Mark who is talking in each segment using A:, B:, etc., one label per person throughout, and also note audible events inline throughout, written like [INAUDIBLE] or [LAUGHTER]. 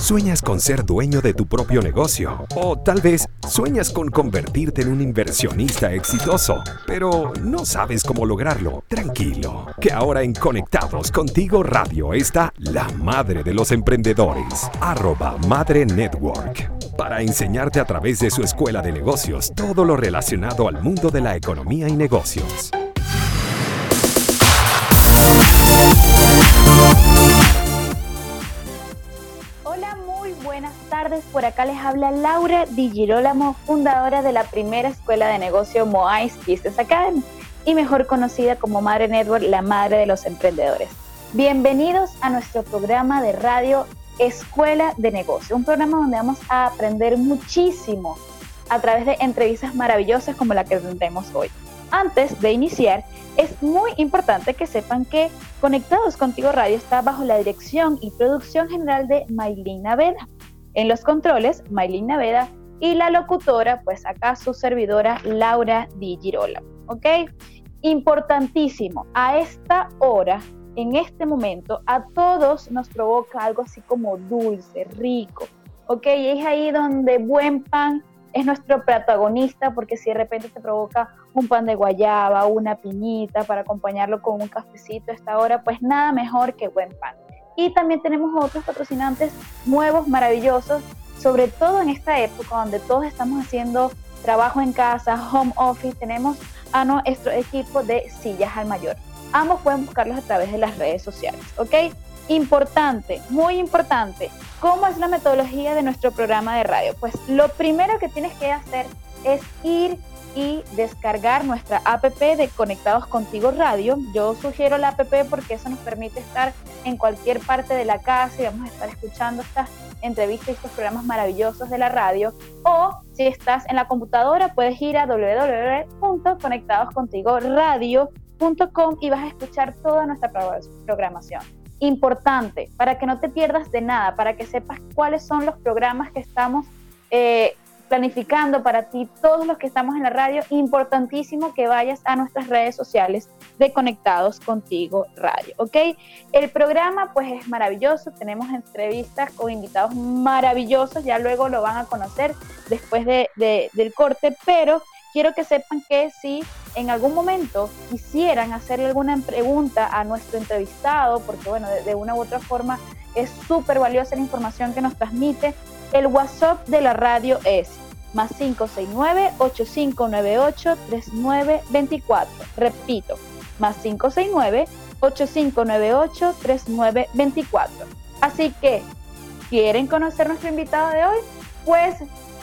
A: ¿Sueñas con ser dueño de tu propio negocio? O tal vez sueñas con convertirte en un inversionista exitoso, pero no sabes cómo lograrlo. Tranquilo, que ahora en Conectados Contigo Radio está la madre de los emprendedores, arroba Madre Network, para enseñarte a través de su escuela de negocios todo lo relacionado al mundo de la economía y negocios.
B: Por acá les habla Laura Di Girolamo, fundadora de la primera escuela de negocio Moais Business Academy y mejor conocida como Madre Network, la madre de los emprendedores. Bienvenidos a nuestro programa de radio Escuela de Negocio, un programa donde vamos a aprender muchísimo a través de entrevistas maravillosas como la que tendremos hoy. Antes de iniciar, es muy importante que sepan que Conectados Contigo Radio está bajo la dirección y producción general de Maylina Veda. En los controles, Maylin Naveda y la locutora, pues acá su servidora Laura Di Girola. ¿Ok? Importantísimo, a esta hora, en este momento, a todos nos provoca algo así como dulce, rico. ¿Ok? Y es ahí donde buen pan es nuestro protagonista porque si de repente te provoca un pan de guayaba, una piñita para acompañarlo con un cafecito a esta hora, pues nada mejor que buen pan. Y también tenemos otros patrocinantes nuevos, maravillosos, sobre todo en esta época donde todos estamos haciendo trabajo en casa, home office, tenemos a nuestro equipo de sillas al mayor. Ambos pueden buscarlos a través de las redes sociales, ¿ok? Importante, muy importante. ¿Cómo es la metodología de nuestro programa de radio? Pues lo primero que tienes que hacer es ir y descargar nuestra app de Conectados Contigo Radio. Yo sugiero la app porque eso nos permite estar en cualquier parte de la casa y vamos a estar escuchando estas entrevistas y estos programas maravillosos de la radio. O si estás en la computadora, puedes ir a www.conectadoscontigoradio.com y vas a escuchar toda nuestra programación. Importante, para que no te pierdas de nada, para que sepas cuáles son los programas que estamos eh, planificando para ti, todos los que estamos en la radio, importantísimo que vayas a nuestras redes sociales de Conectados Contigo Radio, ¿ok? El programa pues es maravilloso, tenemos entrevistas con invitados maravillosos, ya luego lo van a conocer después de, del corte, pero quiero que sepan que si en algún momento quisieran hacerle alguna pregunta a nuestro entrevistado, porque bueno, de una u otra forma es súper valiosa la información que nos transmite, el WhatsApp de la radio es más 569-8598-3924. Repito, más 569-8598-3924. Así que, ¿quieren conocer nuestro invitado de hoy? Pues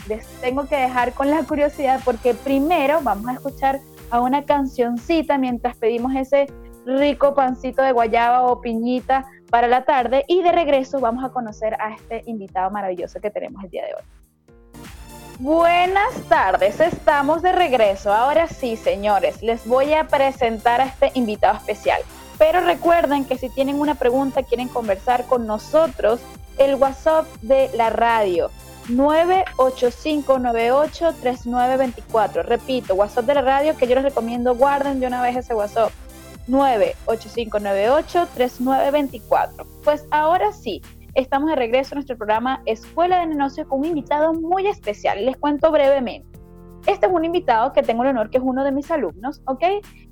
B: les tengo que dejar con la curiosidad porque primero vamos a escuchar a una cancioncita mientras pedimos ese rico pancito de guayaba o piñita para la tarde y de regreso vamos a conocer a este invitado maravilloso que tenemos el día de hoy. Buenas tardes, estamos de regreso. Ahora sí, señores, les voy a presentar a este invitado especial. Pero recuerden que si tienen una pregunta, quieren conversar con nosotros, el WhatsApp de la radio 985983924. Repito, WhatsApp de la radio que yo les recomiendo, guarden de una vez ese WhatsApp. 985983924. Pues ahora sí, estamos de regreso a nuestro programa Escuela de Negocios con un invitado muy especial. Les cuento brevemente. Este es un invitado que tengo el honor que es uno de mis alumnos, ¿ok?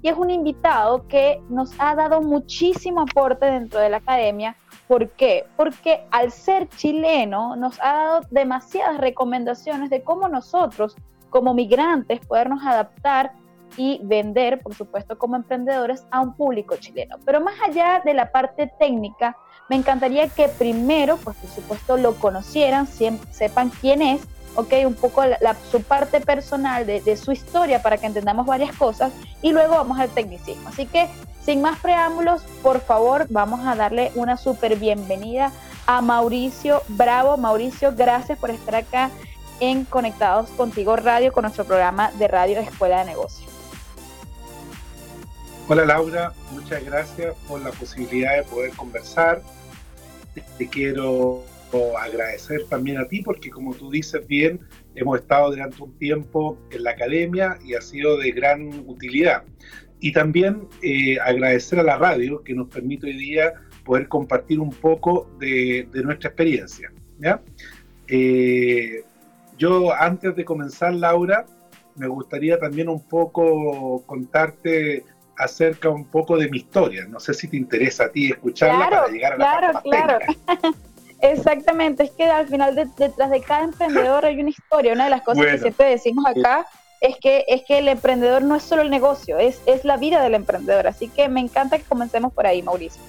B: Y es un invitado que nos ha dado muchísimo aporte dentro de la academia. ¿Por qué? Porque al ser chileno nos ha dado demasiadas recomendaciones de cómo nosotros, como migrantes, podernos adaptar y vender, por supuesto, como emprendedores a un público chileno. Pero más allá de la parte técnica, me encantaría que primero, pues por supuesto, lo conocieran, sepan quién es, ok, un poco su parte personal de, su historia para que entendamos varias cosas y luego vamos al tecnicismo. Así que, sin más preámbulos, por favor, vamos a darle una súper bienvenida a Mauricio Bravo. Mauricio, gracias por estar acá en Conectados Contigo Radio con nuestro programa de Radio Escuela de Negocios.
C: Hola Laura, muchas gracias por la posibilidad de poder conversar. Te quiero agradecer también a ti porque como tú dices bien, hemos estado durante un tiempo en la academia y ha sido de gran utilidad. Y también eh, agradecer a la radio que nos permite hoy día poder compartir un poco de, nuestra experiencia. Eh, yo antes de comenzar, Laura, me gustaría también un poco contarte acerca un poco de mi historia. No sé si te interesa a ti escucharla para llegar a la
B: Claro, claro. [LAUGHS] Exactamente, es que al final detrás de cada emprendedor hay una historia. Una de las cosas que siempre decimos acá es que, es que el emprendedor no es solo el negocio, es, es la vida del emprendedor. Así que me encanta que comencemos por ahí, Mauricio.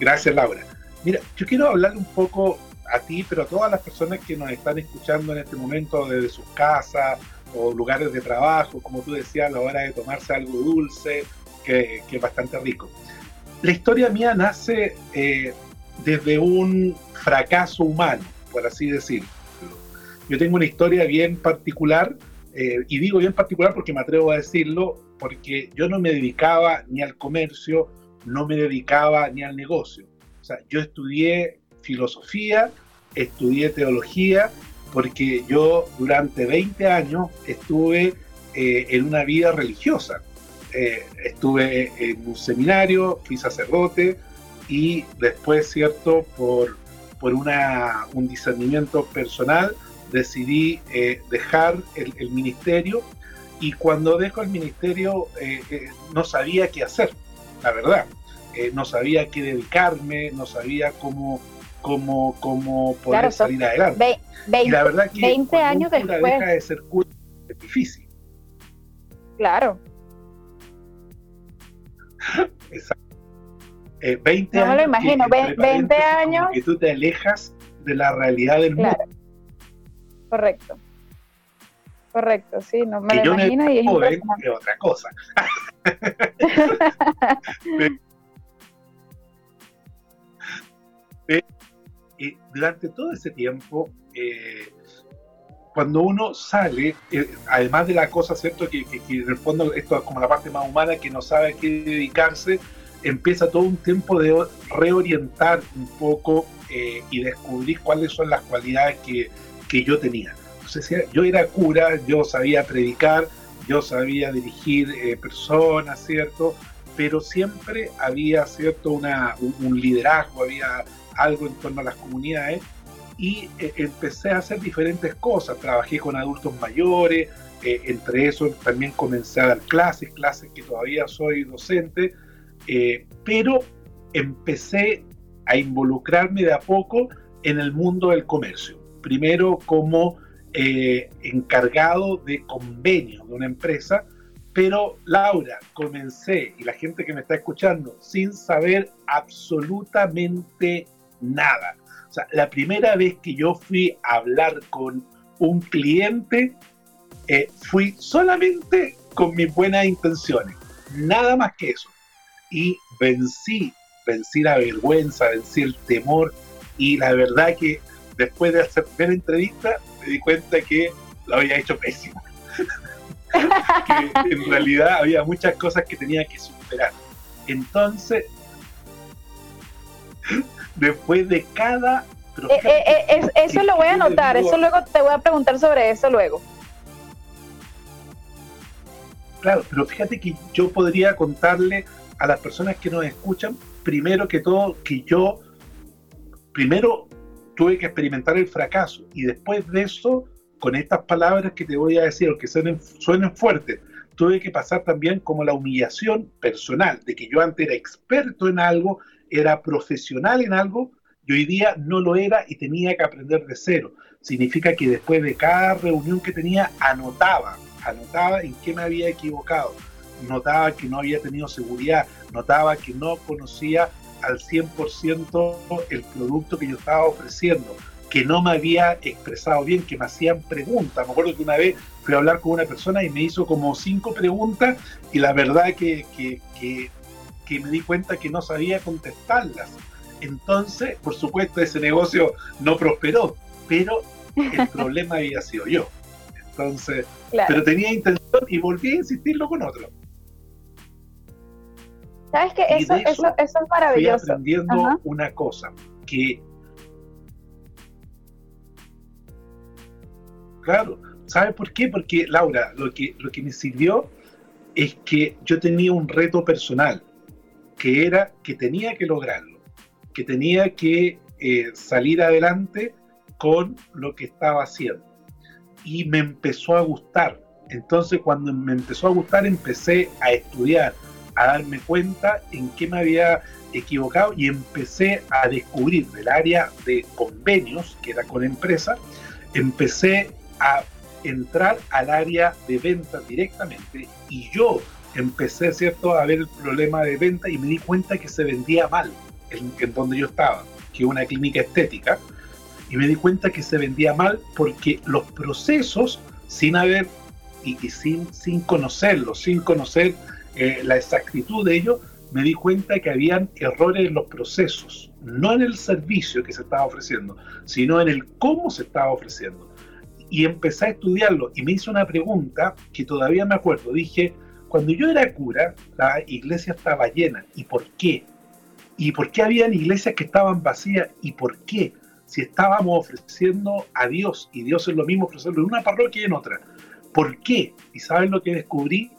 C: Gracias, Laura. Mira, yo quiero hablar un poco a ti, pero a todas las personas que nos están escuchando en este momento desde sus casas o lugares de trabajo, como tú decías, a la hora de tomarse algo dulce, que, es bastante rico. La historia mía nace eh, desde un fracaso humano, por así decirlo. Yo tengo una historia bien particular, eh, y digo bien particular porque me atrevo a decirlo, porque yo no me dedicaba ni al comercio, no me dedicaba ni al negocio. O sea, yo estudié filosofía, estudié teología, porque yo durante 20 años estuve eh, en una vida religiosa. Eh, estuve en un seminario, fui sacerdote y después, ¿cierto? Por, por una, un discernimiento personal, decidí eh, dejar el, el, ministerio y cuando dejo el ministerio no sabía qué hacer, la verdad. no sabía qué dedicarme, no sabía cómo como, como poder salir adelante.
B: y la verdad que 20 años después. deja
C: de ser cura es difícil.
B: Claro. [LAUGHS]
C: Exacto. 20
B: eh,
C: no
B: me lo imagino, 20 años.
C: Que tú te alejas de la realidad del mundo.
B: Correcto. Correcto, sí, no me lo imagino y es
C: otra cosa. [LAUGHS] [LAUGHS] Durante todo ese tiempo, eh, cuando uno sale, eh, además de la cosa, ¿cierto? Que, en el fondo esto es como la parte más humana, que no sabe a qué dedicarse, empieza todo un tiempo de reorientar un poco eh, y descubrir cuáles son las cualidades que, que yo tenía. Entonces, yo era cura, yo sabía predicar, yo sabía dirigir personas, ¿cierto? Pero siempre había, ¿cierto? Una, un liderazgo, había algo en torno a las comunidades y eh, empecé a hacer diferentes cosas. Trabajé con adultos mayores, eh, entre eso también comencé a dar clases, clases que todavía soy docente, eh, pero empecé a involucrarme de a poco en el mundo del comercio. Primero como encargado de convenio de una empresa, pero Laura, comencé, y la gente que me está escuchando, sin saber absolutamente nada. O sea, la primera vez que yo fui a hablar con un cliente, eh, fui solamente con mis buenas intenciones, nada más que eso. Y vencí, vencí la vergüenza, vencí el temor y la verdad que después de hacer la entrevista me di cuenta que lo había hecho pésimo. [LAUGHS] que en realidad había muchas cosas que tenía que superar. Entonces, después de cada...
B: Eh, eh, eh, eso lo voy a anotar, eso luego te voy a preguntar sobre eso luego.
C: Claro, pero fíjate que yo podría contarle a las personas que nos escuchan, primero que todo, que yo primero tuve que experimentar el fracaso y después de eso, con estas palabras que te voy a decir, que suenen, suenen fuertes, tuve que pasar también como la humillación personal, de que yo antes era experto en algo era profesional en algo y hoy día no lo era y tenía que aprender de cero. Significa que después de cada reunión que tenía, anotaba, anotaba en qué me había equivocado, notaba que no había tenido seguridad, notaba que no conocía al 100% el producto que yo estaba ofreciendo, que no me había expresado bien, que me hacían preguntas. Me acuerdo que una vez fui a hablar con una persona y me hizo como cinco preguntas y la verdad que, que, que me di cuenta que no sabía contestarlas. Entonces, por supuesto, ese negocio no prosperó, pero el [LAUGHS] problema había sido yo. Entonces, pero tenía intención y volví a insistirlo con otro.
B: ¿Sabes qué? Eso, eso, eso, es maravilloso.
C: Fui aprendiendo una cosa, que... Claro, ¿sabes por qué? Porque, Laura, lo que, lo que me sirvió es que yo tenía un reto personal que era que tenía que lograrlo. que tenía que eh, salir adelante con lo que estaba haciendo. Y me empezó a gustar. Entonces cuando me empezó a gustar empecé a estudiar, a darme cuenta en qué me había equivocado y empecé a descubrir del área de convenios, que era con empresas, empecé a entrar al área de ventas directamente y yo empecé, ¿cierto?, a ver el problema de venta y me di cuenta que se vendía mal en, donde yo estaba, que una clínica estética, y me di cuenta que se vendía mal porque los procesos, sin haber y, sin, sin conocerlos, sin conocer eh, la exactitud de ellos, me di cuenta que habían errores en los procesos, no en el servicio que se estaba ofreciendo, sino en el cómo se estaba ofreciendo. Y empecé a estudiarlo y me hizo una pregunta que todavía me acuerdo. Dije, cuando yo era cura, la iglesia estaba llena. ¿Y por qué? ¿Y por qué habían iglesias que estaban vacías? ¿Y por qué? Si estábamos ofreciendo a Dios y Dios es lo mismo ofrecerlo en una parroquia y en otra. ¿Por qué? ¿Y saben lo que descubrí?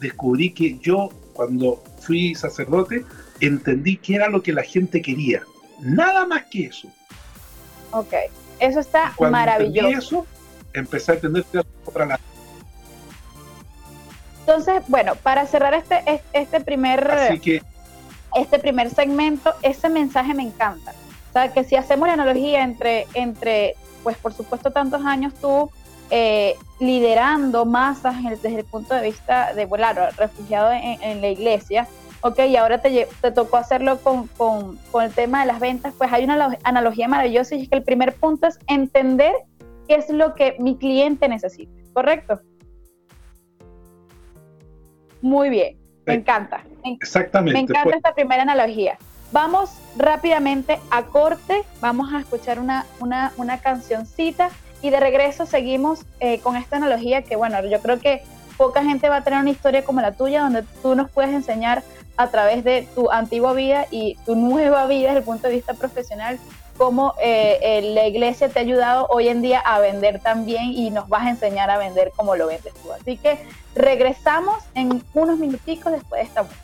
C: Descubrí que yo, cuando fui sacerdote, entendí que era lo que la gente quería. Nada más que eso.
B: Ok, eso está cuando maravilloso.
C: eso, empecé a entender que otra la
B: entonces, bueno, para cerrar este, este primer este primer segmento, ese mensaje me encanta. O sea, que si hacemos la analogía entre, entre pues por supuesto, tantos años tú eh, liderando masas desde el punto de vista de, bueno, refugiado en, la iglesia, ok, y ahora te, te tocó hacerlo con, con, con, el tema de las ventas, pues hay una analogía maravillosa y es que el primer punto es entender qué es lo que mi cliente necesita, ¿correcto? Muy bien, me encanta.
C: Exactamente.
B: Me encanta esta primera analogía. Vamos rápidamente a corte, vamos a escuchar una, una, una cancioncita y de regreso seguimos eh, con esta analogía que, bueno, yo creo que poca gente va a tener una historia como la tuya donde tú nos puedes enseñar a través de tu antigua vida y tu nueva vida desde el punto de vista profesional cómo eh, eh, la iglesia te ha ayudado hoy en día a vender también y nos vas a enseñar a vender como lo vendes tú. Así que regresamos en unos minuticos después de esta música.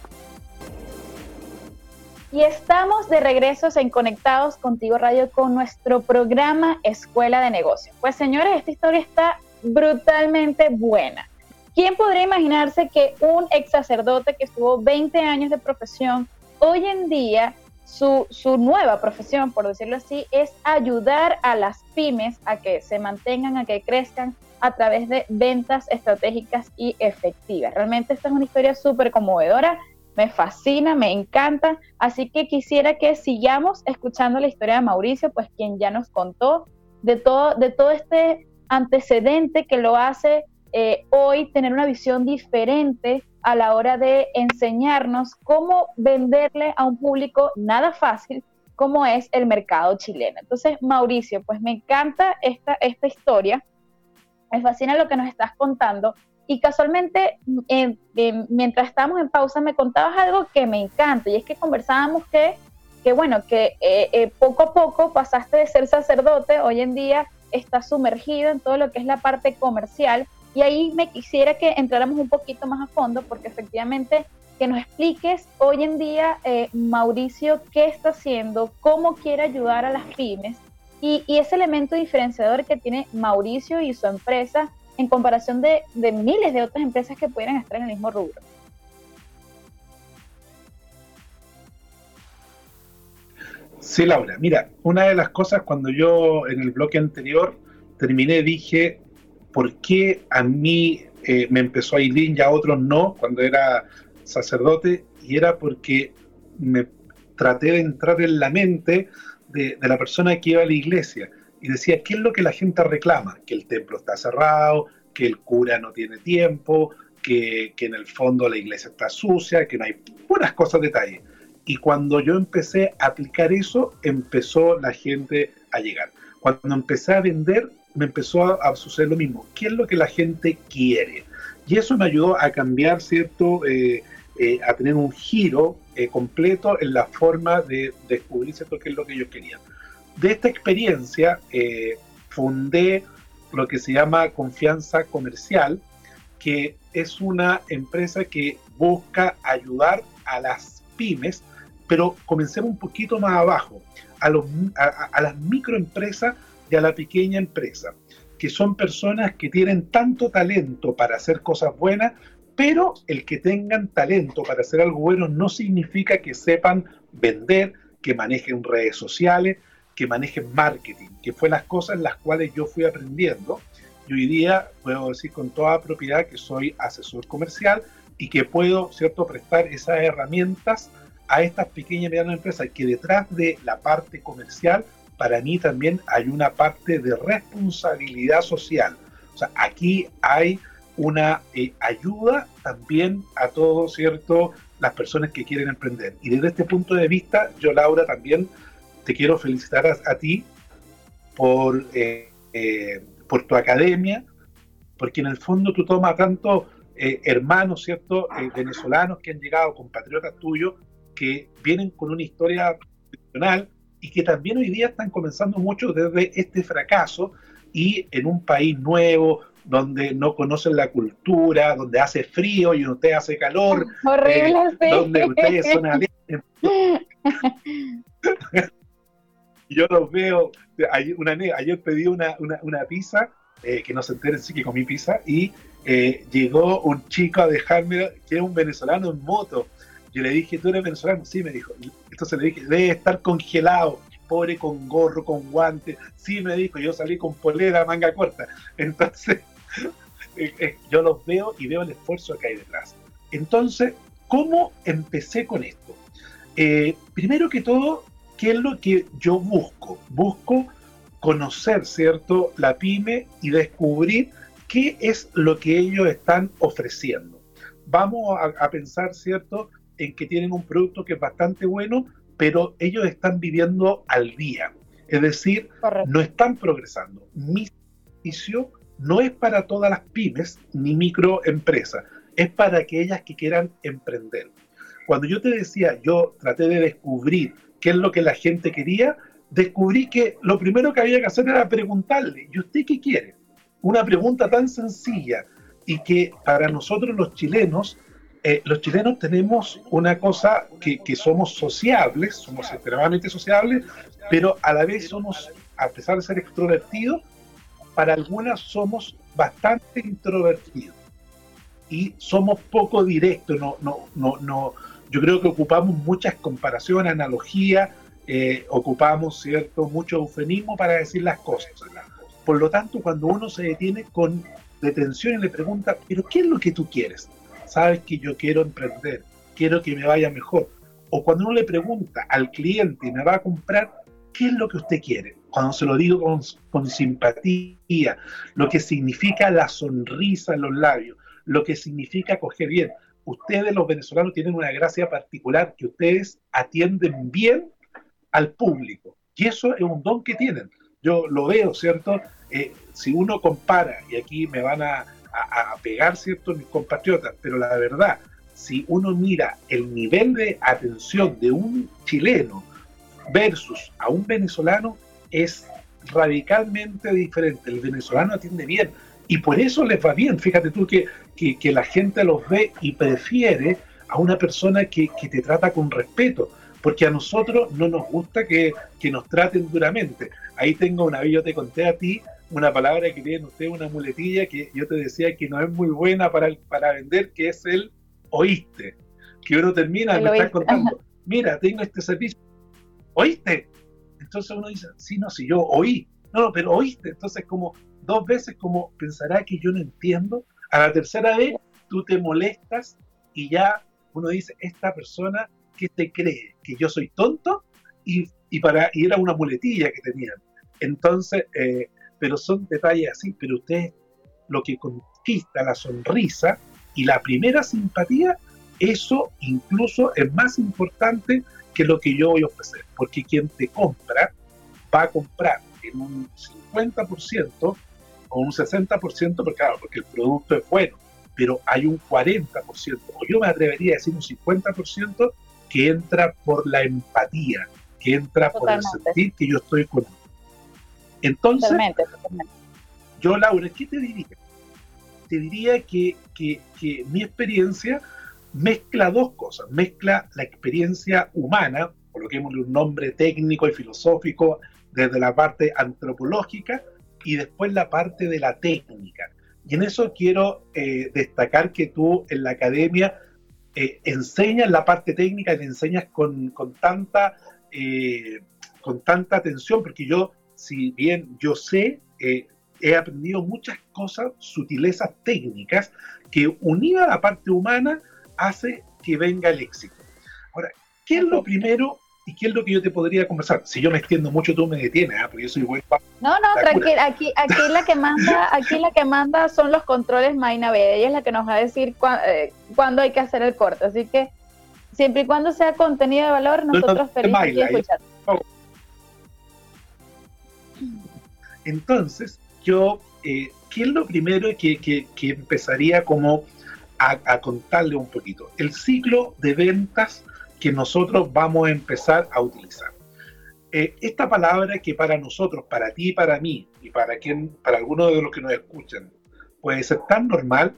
B: Y estamos de regreso en Conectados Contigo Radio con nuestro programa Escuela de Negocios. Pues señores, esta historia está brutalmente buena. ¿Quién podría imaginarse que un ex sacerdote que estuvo 20 años de profesión, hoy en día su, su, nueva profesión, por decirlo así, es ayudar a las pymes a que se mantengan, a que crezcan a través de ventas estratégicas y efectivas. Realmente esta es una historia súper conmovedora, me fascina, me encanta, así que quisiera que sigamos escuchando la historia de Mauricio, pues quien ya nos contó de todo, de todo este antecedente que lo hace eh, hoy tener una visión diferente a la hora de enseñarnos cómo venderle a un público nada fácil como es el mercado chileno. Entonces, Mauricio, pues me encanta esta, esta historia, me fascina lo que nos estás contando y casualmente mientras estábamos en pausa me contabas algo que me encanta y es que conversábamos que, que bueno, que eh, eh, poco a poco pasaste de ser sacerdote, hoy en día estás sumergido en todo lo que es la parte comercial y ahí me quisiera que entráramos un poquito más a fondo porque efectivamente que nos expliques hoy en día, eh, Mauricio, qué está haciendo, cómo quiere ayudar a las pymes y, ese elemento diferenciador que tiene Mauricio y su empresa en comparación de, de miles de otras empresas que pudieran estar en el mismo rubro.
C: Sí, Laura. Mira, una de las cosas cuando yo en el bloque anterior terminé, dije, por qué a mí eh, me empezó a bien y a otros no cuando era sacerdote, y era porque me traté de entrar en la mente de, la persona que iba a la iglesia y decía, ¿qué es lo que la gente reclama? Que el templo está cerrado, que el cura no tiene tiempo, que, en el fondo la iglesia está sucia, que no hay buenas cosas, detalles. Y cuando yo empecé a aplicar eso, empezó la gente a llegar. Cuando empecé a vender, me empezó a, suceder lo mismo. ¿Qué es lo que la gente quiere? Y eso me ayudó a cambiar, ¿cierto? Eh, eh, a tener un giro eh, completo en la forma de descubrir, ¿cierto? ¿Qué es lo que yo quería? De esta experiencia fundé lo que se llama Confianza Comercial, que es una empresa que busca ayudar a las pymes pero comencemos un poquito más abajo, a, los, a, las microempresas y a la pequeña empresa, que son personas que tienen tanto talento para hacer cosas buenas, pero el que tengan talento para hacer algo bueno no significa que sepan vender, que manejen redes sociales, que manejen marketing, que fue las cosas en las cuales yo fui aprendiendo. Y hoy día puedo decir con toda propiedad que soy asesor comercial y que puedo, ¿cierto?, prestar esas herramientas a estas pequeñas y medianas empresas, que detrás de la parte comercial, para mí también hay una parte de responsabilidad social. O sea, aquí hay una eh, ayuda también a todos, ¿cierto?, las personas que quieren emprender. Y desde este punto de vista, yo, Laura, también te quiero felicitar a, ti por, eh, eh, por tu academia, porque en el fondo tú tomas tanto hermanos, ¿cierto?, venezolanos que han llegado, compatriotas tuyos, que vienen con una historia profesional y que también hoy día están comenzando mucho desde este fracaso y en un país nuevo, donde no conocen la cultura, donde hace frío y usted hace calor, [LAUGHS]
B: Horrible,
C: eh, donde ustedes son. [LAUGHS] [LAUGHS] Yo los veo, ayer, una, ayer pedí una, una, pizza, eh, que no se enteren, sí que comí pizza, y eh, llegó un chico a dejarme, que es un venezolano en moto. Yo le dije, ¿tú eres venezolano? Sí, me dijo. Entonces le dije, debe estar congelado pobre con gorro, con guantes. Sí, me dijo, yo salí con polera, manga corta. Entonces, [LAUGHS] eh, eh, yo los veo y veo el esfuerzo que hay detrás. Entonces, ¿cómo empecé con esto? Eh, primero que todo, ¿qué es lo que yo busco? Busco conocer, ¿cierto?, la pyme y descubrir qué es lo que ellos están ofreciendo. Vamos a, a pensar, ¿cierto?, en que tienen un producto que es bastante bueno, pero ellos están viviendo al día. Es decir, no están progresando. Mi servicio no es para todas las pymes ni microempresas, es para aquellas que quieran emprender. Cuando yo te decía, yo traté de descubrir qué es lo que la gente quería, descubrí que lo primero que había que hacer era preguntarle, ¿y usted qué quiere? Una pregunta tan sencilla y que para nosotros los chilenos eh, los chilenos tenemos una cosa que, somos sociables, somos extremadamente sociables, pero a la vez somos, a pesar de ser extrovertidos, para algunas somos bastante introvertidos y somos poco directos. No, no, no, no, yo creo que ocupamos muchas comparaciones, analogías, eh, ocupamos cierto mucho eufemismo para decir las cosas. Por lo tanto, cuando uno se detiene con detención y le pregunta, ¿pero qué es lo que tú quieres? Sabes que yo quiero emprender, quiero que me vaya mejor. O cuando uno le pregunta al cliente, ¿me va a comprar? ¿Qué es lo que usted quiere? Cuando se lo digo con, con simpatía, lo que significa la sonrisa en los labios, lo que significa coger bien. Ustedes los venezolanos tienen una gracia particular que ustedes atienden bien al público. Y eso es un don que tienen. Yo lo veo, ¿cierto? Eh, si uno compara, y aquí me van a, a, pegar, ¿cierto?, mis compatriotas, pero la verdad, si uno mira el nivel de atención de un chileno versus a un venezolano, es radicalmente diferente. El venezolano atiende bien y por eso les va bien. Fíjate tú que, que, la gente los ve y prefiere a una persona que, que, te trata con respeto, porque a nosotros no nos gusta que, que nos traten duramente. Ahí tengo una yo te conté a ti una palabra que tiene usted, una muletilla que yo te decía que no es muy buena para, para vender, que es el oíste. Que uno termina, me está contando, mira, tengo este servicio, oíste. Entonces uno dice, sí, no, si yo oí, no, pero oíste. Entonces como dos veces como pensará que yo no entiendo. A la tercera vez tú te molestas y ya uno dice, esta persona que te cree que yo soy tonto y, y para y era una muletilla que tenían. Entonces, eh, pero son detalles así, pero usted lo que conquista la sonrisa y la primera simpatía, eso incluso es más importante que lo que yo voy a ofrecer, porque quien te compra va a comprar en un 50% o un 60%, porque claro, porque el producto es bueno, pero hay un 40%, o yo me atrevería a decir un 50% que entra por la empatía, que entra por el sentir que yo estoy con entonces, yo, Laura, ¿qué te diría? Te diría que, mi experiencia mezcla dos cosas, mezcla la experiencia humana, coloquémosle un nombre técnico y filosófico desde la parte antropológica y después la parte de la técnica. Y en eso quiero eh, destacar que tú en la academia eh, enseñas la parte técnica y la enseñas con, con tanta, eh, con tanta atención, porque yo, si bien yo sé, he aprendido muchas cosas, sutilezas técnicas, que unida a la parte humana hace que venga el éxito. Ahora, ¿qué es lo primero y qué es lo que yo te podría conversar? Si yo me extiendo mucho, tú me detienes, ¿eh? porque yo soy buen
B: No, no, tranquila, aquí, aquí la que manda, [LAUGHS] aquí la que manda son los controles Maina B, ella es la que nos va a decir eh, cuándo hay que hacer el corte, así que siempre y cuando sea contenido de valor, nosotros felices de escuchar.
C: Entonces, yo, eh, ¿qué es lo primero que, que, empezaría como a, contarle un poquito? El ciclo de ventas que nosotros vamos a empezar a utilizar. Eh, esta palabra que para nosotros, para ti y para mí, y para, quien, para algunos de los que nos escuchan, puede ser tan normal,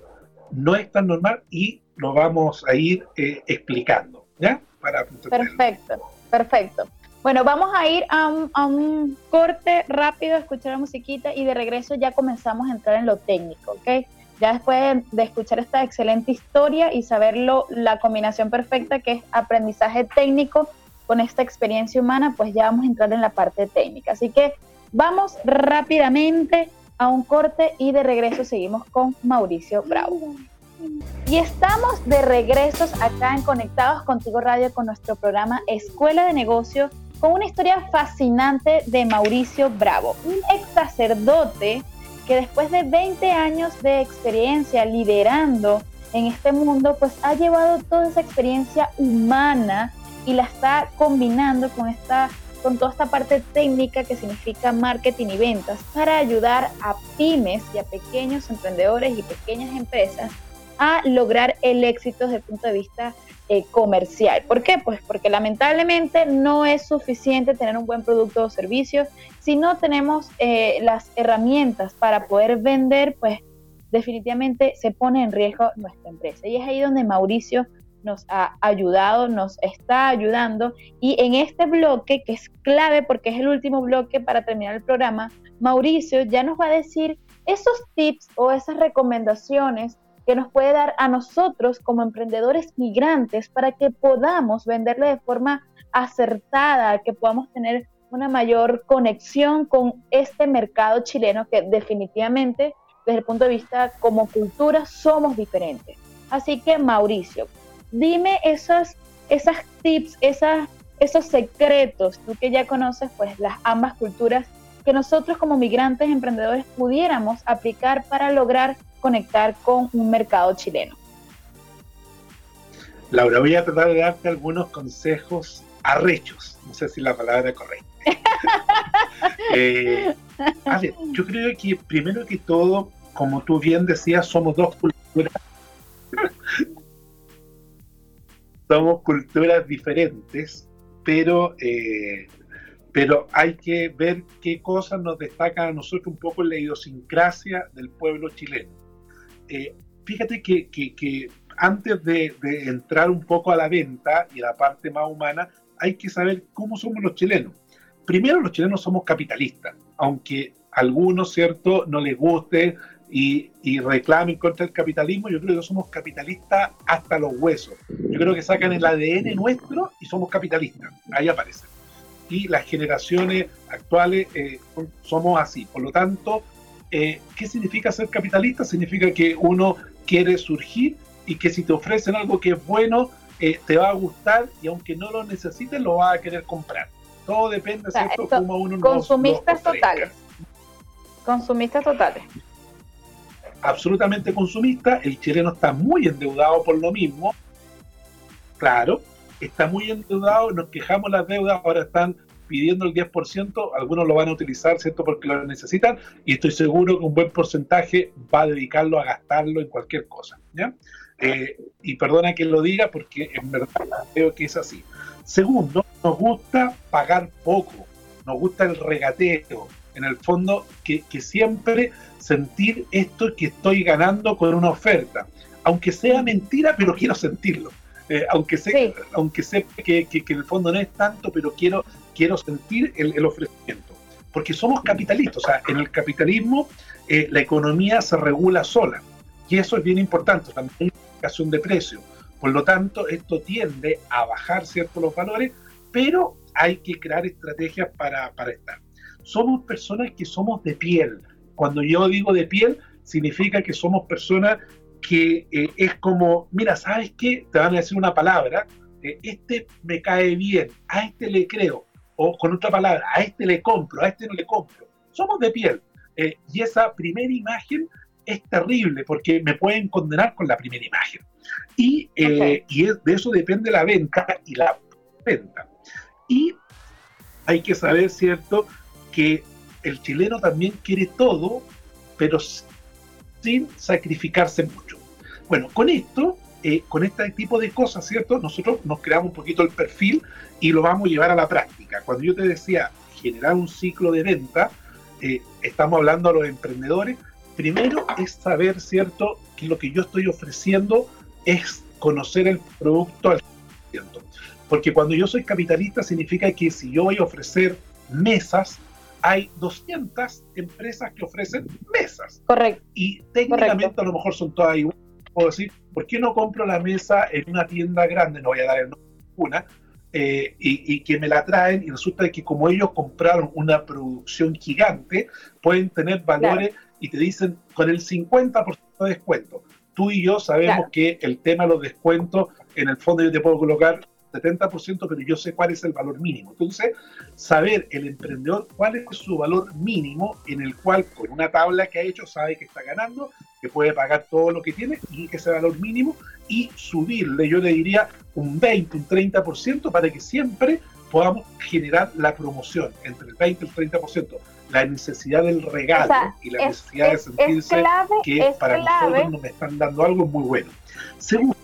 C: no es tan normal y lo vamos a ir eh, explicando, ¿ya?
B: Para perfecto, perfecto. Bueno, vamos a ir a un, corte rápido, escuchar la musiquita y de regreso ya comenzamos a entrar en lo técnico, ¿ok? Ya después de, escuchar esta excelente historia y saberlo, la combinación perfecta que es aprendizaje técnico con esta experiencia humana, pues ya vamos a entrar en la parte técnica. Así que vamos rápidamente a un corte y de regreso seguimos con Mauricio Bravo. Y estamos de regresos acá en Conectados Contigo Radio con nuestro programa Escuela de Negocios con una historia fascinante de Mauricio Bravo, un ex sacerdote que después de 20 años de experiencia liderando en este mundo, pues ha llevado toda esa experiencia humana y la está combinando con esta con toda esta parte técnica que significa marketing y ventas para ayudar a pymes y a pequeños emprendedores y pequeñas empresas a lograr el éxito desde el punto de vista eh, comercial. ¿Por qué? Pues porque lamentablemente no es suficiente tener un buen producto o servicio. Si no tenemos eh, las herramientas para poder vender, pues definitivamente se pone en riesgo nuestra empresa. Y es ahí donde Mauricio nos ha ayudado, nos está ayudando. Y en este bloque, que es clave porque es el último bloque para terminar el programa, Mauricio ya nos va a decir esos tips o esas recomendaciones que nos puede dar a nosotros como emprendedores migrantes para que podamos venderle de forma acertada, que podamos tener una mayor conexión con este mercado chileno que definitivamente desde el punto de vista como cultura somos diferentes. Así que Mauricio, dime esos, esas tips, esas, esos secretos, tú que ya conoces pues las ambas culturas, que nosotros como migrantes emprendedores pudiéramos aplicar para lograr conectar con un mercado chileno.
C: Laura, voy a tratar de darte algunos consejos arrechos, no sé si la palabra es correcta. [LAUGHS] Eh, yo creo que primero que todo, como tú bien decías, somos dos culturas. [LAUGHS] somos culturas diferentes, pero, eh, pero hay que ver qué cosas nos destacan a nosotros un poco en la idiosincrasia del pueblo chileno. Eh, fíjate que, antes de, entrar un poco a la venta y a la parte más humana, hay que saber cómo somos los chilenos. Primero, los chilenos somos capitalistas, aunque a algunos, ¿cierto?, no les guste y, y, reclamen contra el capitalismo, yo creo que somos capitalistas hasta los huesos. Yo creo que sacan el ADN nuestro y somos capitalistas. Ahí aparece. Y las generaciones actuales eh, somos así. Por lo tanto, eh, ¿qué significa ser capitalista? Significa que uno quiere surgir y que si te ofrecen algo que es bueno, eh, te va a gustar y aunque no lo necesites, lo vas a querer comprar. Todo depende, de
B: Cómo uno Consumistas totales. Consumistas totales.
C: Absolutamente consumista. El chileno está muy endeudado por lo mismo. Claro, está muy endeudado. Nos quejamos las deudas, ahora están pidiendo el 10%, algunos lo van a utilizar, ¿cierto? Porque lo necesitan y estoy seguro que un buen porcentaje va a dedicarlo a gastarlo en cualquier cosa, ¿ya? Eh, y perdona que lo diga porque en verdad creo que es así. Segundo, nos gusta pagar poco, nos gusta el regateo, en el fondo que, que siempre sentir esto que estoy ganando con una oferta. aunque sea mentira, pero quiero sentirlo. Eh, aunque sé, aunque sé que, que, en el fondo no es tanto, pero quiero, quiero sentir el, ofrecimiento. Porque somos capitalistas, o sea, en el capitalismo eh, la economía se regula sola. Y eso es bien importante, también hay una de precio. Por lo tanto, esto tiende a bajar ciertos los valores, pero hay que crear estrategias para, para estar. Somos personas que somos de piel. Cuando yo digo de piel, significa que somos personas que eh, es como, mira, ¿sabes qué? Te van a decir una palabra, eh, este me cae bien, a este le creo, o con otra palabra, a este le compro, a este no le compro. Somos de piel. Eh, y esa primera imagen es terrible porque me pueden condenar con la primera imagen. Y, y de eso depende la venta y la venta. Y hay que saber, ¿cierto?, que el chileno también quiere todo, pero sin sacrificarse mucho. Bueno, con esto, eh, con este tipo de cosas, ¿cierto? Nosotros nos creamos un poquito el perfil y lo vamos a llevar a la práctica. Cuando yo te decía generar un ciclo de venta, eh, estamos hablando a los emprendedores, primero es saber, ¿cierto?, que lo que yo estoy ofreciendo es conocer el producto al ciento. Porque cuando yo soy capitalista significa que si yo voy a ofrecer mesas, hay 200 empresas que ofrecen mesas.
B: Correcto.
C: Y técnicamente a lo mejor son todas iguales. Puedo decir, ¿por qué no compro la mesa en una tienda grande? No voy a dar el nombre una. Eh, y, que me la traen y resulta que como ellos compraron una producción gigante, pueden tener valores y te dicen con el 50% de descuento. Tú y yo sabemos que el tema de los descuentos, en el fondo yo te puedo colocar 70%, pero yo sé cuál es el valor mínimo. Entonces, saber el emprendedor cuál es su valor mínimo en el cual con una tabla que ha hecho sabe que está ganando, que puede pagar todo lo que tiene y ese valor mínimo y subirle, yo le diría un 20, un 30% para que siempre podamos generar la promoción entre el 20 y el 30%. La necesidad del regalo y la necesidad de sentirse que para nosotros nos están dando algo muy bueno. Segundo,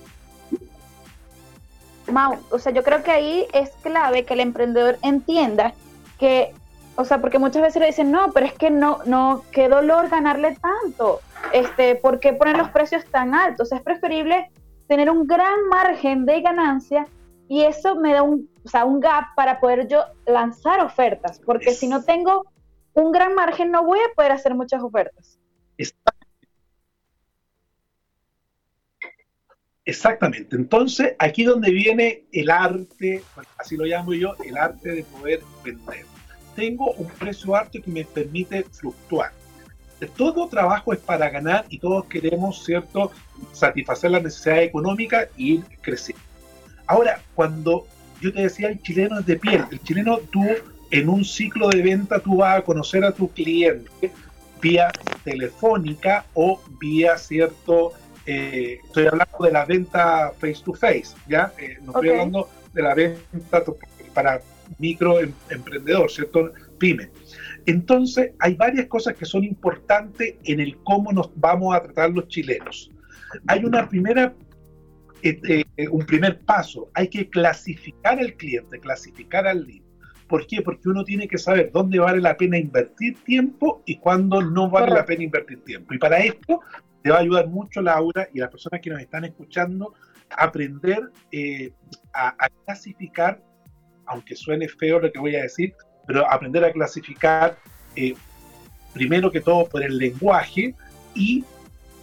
B: o sea, yo creo que ahí es clave que el emprendedor entienda que, o sea, porque muchas veces le dicen, no, pero es que no, no, qué dolor ganarle tanto, este, ¿por qué poner los precios tan altos? Es preferible tener un gran margen de ganancia y eso me da un, o sea, un gap para poder yo lanzar ofertas, porque si no tengo un gran margen no voy a poder hacer muchas ofertas.
C: Exactamente. Entonces, aquí donde viene el arte, así lo llamo yo, el arte de poder vender. Tengo un precio alto que me permite fluctuar. Todo trabajo es para ganar y todos queremos, ¿cierto?, satisfacer las necesidades económicas y ir creciendo. Ahora, cuando yo te decía, el chileno es de piel, el chileno tú en un ciclo de venta tú vas a conocer a tu cliente vía telefónica o vía, ¿cierto?, eh, estoy hablando de la venta face to face, ¿ya? Eh, no estoy hablando de la venta para micro em, emprendedor, ¿cierto? Pyme. Entonces, hay varias cosas que son importantes en el cómo nos vamos a tratar los chilenos. Hay una primera, eh, un primer paso, hay que clasificar al cliente, clasificar al lead. ¿Por qué? Porque uno tiene que saber dónde vale la pena invertir tiempo y cuándo no vale la pena invertir tiempo. Y para esto te va a ayudar mucho Laura y las personas que nos están escuchando a aprender eh, a, clasificar, aunque suene feo lo que voy a decir, pero aprender a clasificar eh, primero que todo por el lenguaje y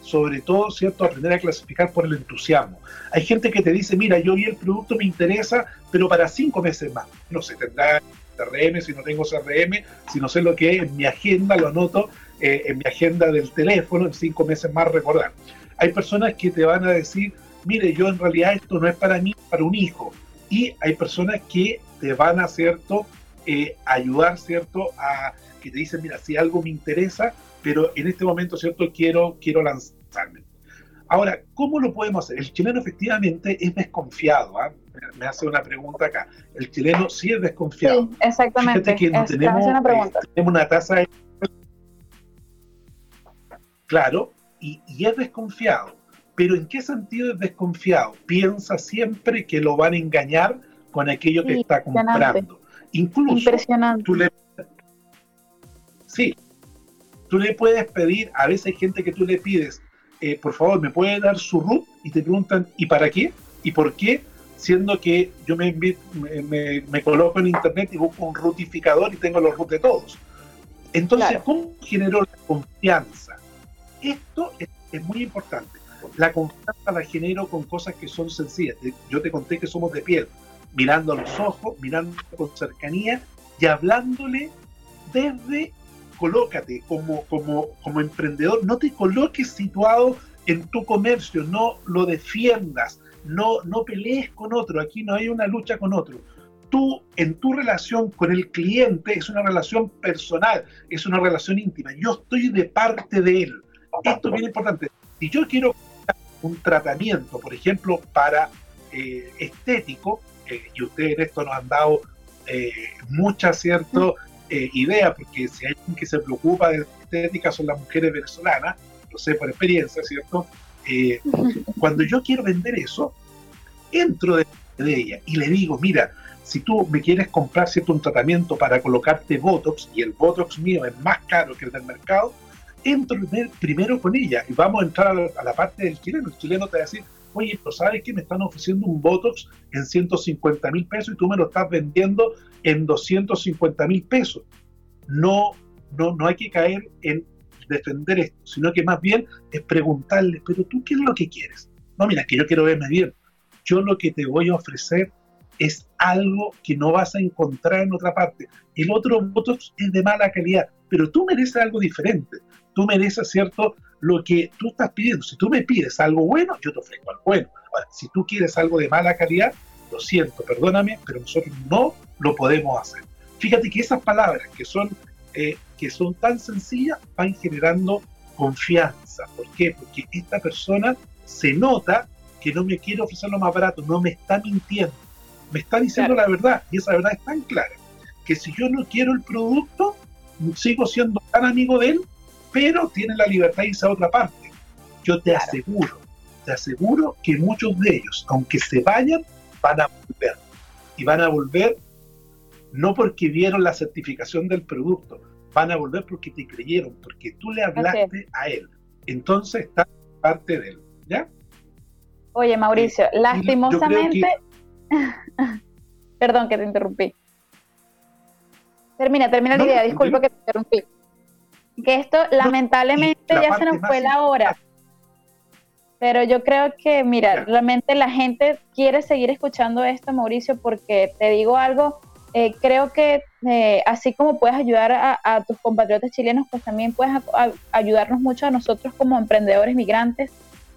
C: sobre todo, ¿cierto?, aprender a clasificar por el entusiasmo. Hay gente que te dice, mira, yo vi el producto, me interesa, pero para cinco meses más. No sé, tendrá CRM, si no tengo CRM, si no sé lo que es, en mi agenda lo anoto eh, en mi agenda del teléfono, en cinco meses más recordar. Hay personas que te van a decir, mire, yo en realidad esto no es para mí, para un hijo. Y hay personas que te van a, ¿cierto?, eh, ayudar, ¿cierto?, a que te dicen, mira, si algo me interesa, pero en este momento, ¿cierto?, quiero, quiero lanzarme. Ahora, ¿cómo lo podemos hacer? El chileno efectivamente es desconfiado. ¿ah? Me hace una pregunta acá. El chileno sí es desconfiado. Sí,
B: exactamente.
C: que tenemos, una pregunta. tenemos una tasa de Claro, y, es desconfiado. Pero ¿en qué sentido es desconfiado? Piensa siempre que lo van a engañar con aquello que está comprando. Incluso
B: Impresionante.
C: tú le sí, tú le puedes pedir, a veces hay gente que tú le pides eh, por favor, ¿me puede dar su root? Y te preguntan, ¿y para qué? ¿Y por qué? Siendo que yo me, me, coloco en internet y busco un rutificador y tengo los roots de todos. Entonces, ¿cómo genero la confianza? Esto es, muy importante. La confianza la genero con cosas que son sencillas. Yo te conté que somos de piel, mirando a los ojos, mirando con cercanía y hablándole desde colócate como, como, como emprendedor, no te coloques situado en tu comercio, no lo defiendas, no, no pelees con otro, aquí no hay una lucha con otro. Tú, en tu relación con el cliente, es una relación personal, es una relación íntima. Yo estoy de parte de él. Esto es bien importante. Si yo quiero un tratamiento, por ejemplo, para eh, estético, eh, y ustedes en esto nos han dado eh, mucha cierto eh, idea, porque si hay alguien que se preocupa de estética son las mujeres venezolanas, lo sé por experiencia, ¿cierto? Cuando yo quiero vender eso, entro de, ella y le digo, mira, si tú me quieres comprar cierto un tratamiento para colocarte Botox y el Botox mío es más caro que el del mercado, entro primero con ella y vamos a entrar a la, parte del chileno. El chileno te va a decir, oye, pero ¿sabes que me están ofreciendo un Botox en 150 mil pesos y tú me lo estás vendiendo en 250 mil pesos. No, no, no hay que caer en defender esto, sino que más bien es preguntarle, pero tú qué es lo que quieres. No, mira, que yo quiero verme bien. Yo lo que te voy a ofrecer es algo que no vas a encontrar en otra parte. El otro Botox es de mala calidad, pero tú mereces algo diferente. Tú mereces, ¿cierto? Lo que tú estás pidiendo. Si tú me pides algo bueno, yo te ofrezco algo bueno. Ahora, si tú quieres algo de mala calidad, lo siento, perdóname, pero nosotros no lo podemos hacer. Fíjate que esas palabras que son, eh, que son tan sencillas van generando confianza. ¿Por qué? Porque esta persona se nota que no me quiere ofrecer lo más barato, no me está mintiendo, me está diciendo la verdad y esa verdad es tan clara que si yo no quiero el producto, sigo siendo tan amigo de él, pero tiene la libertad de irse a otra parte. Yo te aseguro, te aseguro que muchos de ellos, aunque se vayan, van a volver. Y van a volver no porque vieron la certificación del producto, van a volver porque te creyeron, porque tú le hablaste a él. Entonces está parte de él, ¿ya?
B: Oye, Mauricio, lastimosamente... [LAUGHS] Perdón que te interrumpí. Termina, termina la idea, disculpa que te interrumpí. Que esto lamentablemente ya se nos fue la hora. Pero yo creo que, mira, realmente la gente quiere seguir escuchando esto, Mauricio, porque te digo algo, eh, creo que eh, así como puedes ayudar a, tus compatriotas chilenos, pues también puedes ayudarnos mucho a nosotros como emprendedores migrantes,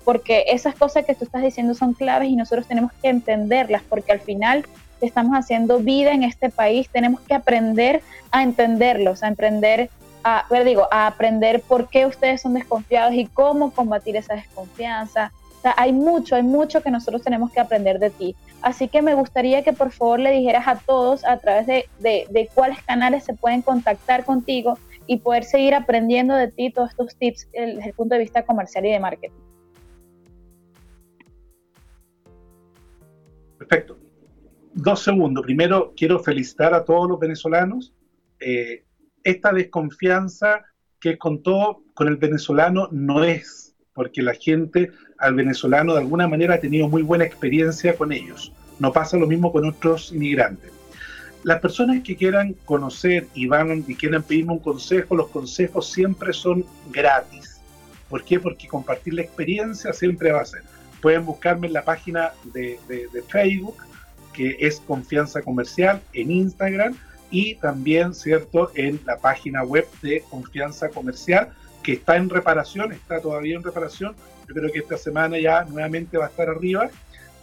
B: porque esas cosas que tú estás diciendo son claves y nosotros tenemos que entenderlas, porque al final estamos haciendo vida en este país, tenemos que aprender a entenderlos, a emprender a, digo, a aprender por qué ustedes son desconfiados y cómo combatir esa desconfianza. O sea, hay mucho, hay mucho que nosotros tenemos que aprender de ti. Así que me gustaría que por favor le dijeras a todos a través de, de, cuáles canales se pueden contactar contigo y poder seguir aprendiendo de ti todos estos tips desde el punto de vista comercial y de marketing.
C: Perfecto. Dos segundos. Primero, quiero felicitar a todos los venezolanos. Eh, esta desconfianza que con todo, con el venezolano no es, porque la gente al venezolano de alguna manera ha tenido muy buena experiencia con ellos. No pasa lo mismo con otros inmigrantes. Las personas que quieran conocer y van y quieran pedirme un consejo, los consejos siempre son gratis. ¿Por qué? Porque compartir la experiencia siempre va a ser. Pueden buscarme en la página de, de Facebook, que es Confianza Comercial, en Instagram, y también, ¿cierto?, en la página web de Confianza Comercial, que está en reparación, está todavía en reparación. Yo creo que esta semana ya nuevamente va a estar arriba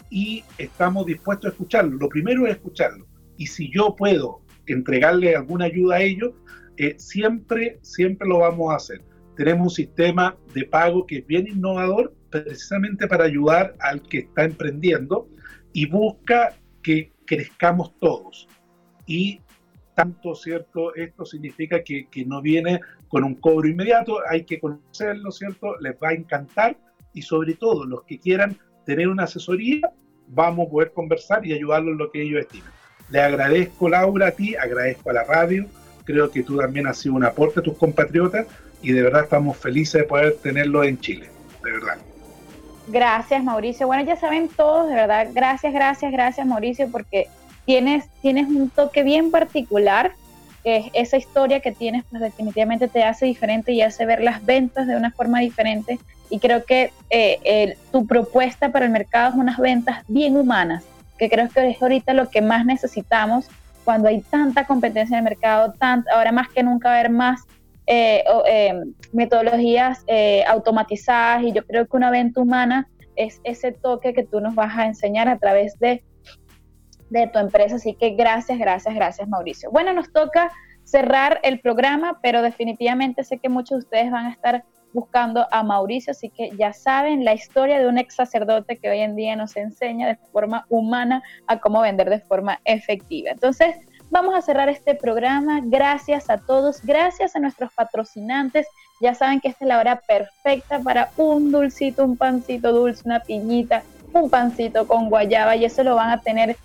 C: y estamos dispuestos a escucharlo. Lo primero es escucharlo. Y si yo puedo entregarle alguna ayuda a ellos, eh, siempre, siempre lo vamos a hacer. Tenemos un sistema de pago que es bien innovador, precisamente para ayudar al que está emprendiendo y busca que crezcamos todos. Y tanto, ¿cierto? Esto significa que, no viene con un cobro inmediato, hay que conocerlo, ¿cierto? Les va a encantar y sobre todo los que quieran tener una asesoría, vamos a poder conversar y ayudarlos en lo que ellos estimen. Le agradezco, Laura, a ti, agradezco a la radio, creo que tú también has sido un aporte a tus compatriotas y de verdad estamos felices de poder tenerlo en Chile. de verdad.
B: Gracias, Mauricio. Bueno, ya saben todos, de verdad, gracias, gracias, gracias, Mauricio, porque tienes, tienes un toque bien particular, que esa historia que tienes, pues definitivamente te hace diferente y hace ver las ventas de una forma diferente. Y creo que eh, tu propuesta para el mercado es unas ventas bien humanas, que creo que es ahorita lo que más necesitamos cuando hay tanta competencia en el mercado, ahora más que nunca va a haber más eh, eh, metodologías eh, automatizadas y yo creo que una venta humana es ese toque que tú nos vas a enseñar a través de, de tu empresa. Así que gracias, gracias, gracias Mauricio. Bueno, nos toca cerrar el programa, pero definitivamente sé que muchos de ustedes van a estar buscando a Mauricio, así que ya saben la historia de un ex sacerdote que hoy en día nos enseña de forma humana a cómo vender de forma efectiva. Entonces, Vamos a cerrar este programa. Gracias a todos, gracias a nuestros patrocinantes. Ya saben que esta es la hora perfecta para un dulcito, un pancito dulce, una piñita, un pancito con guayaba y eso lo van a tener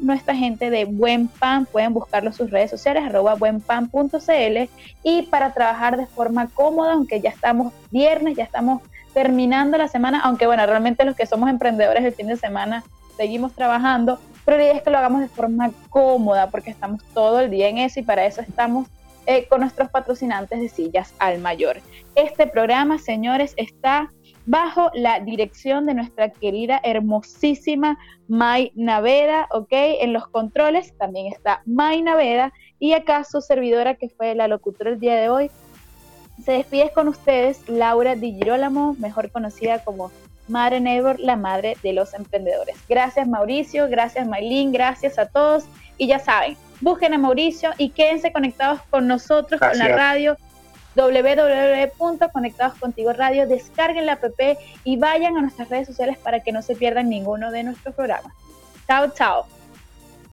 B: nuestra gente de Buen Pan. Pueden buscarlo en sus redes sociales, arroba buenpan.cl y para trabajar de forma cómoda, aunque ya estamos viernes, ya estamos terminando la semana, aunque bueno, realmente los que somos emprendedores el fin de semana seguimos trabajando, pero la idea es que lo hagamos de forma cómoda porque estamos todo el día en eso y para eso estamos eh, con nuestros patrocinantes de sillas al mayor. Este programa, señores, está bajo la dirección de nuestra querida, hermosísima May Naveda, ¿ok? En los controles también está May Naveda y acá su servidora que fue la locutora el día de hoy. Se despide con ustedes Laura Di Girolamo, mejor conocida como Madre Neighbor, la madre de los emprendedores. Gracias Mauricio, gracias Maylin, gracias a todos. Y ya saben, busquen a Mauricio y quédense conectados con nosotros, con la radio www.conectadoscontigo radio, descarguen la app y vayan a nuestras redes sociales para que no se pierdan ninguno de nuestros programas. Chao, chao.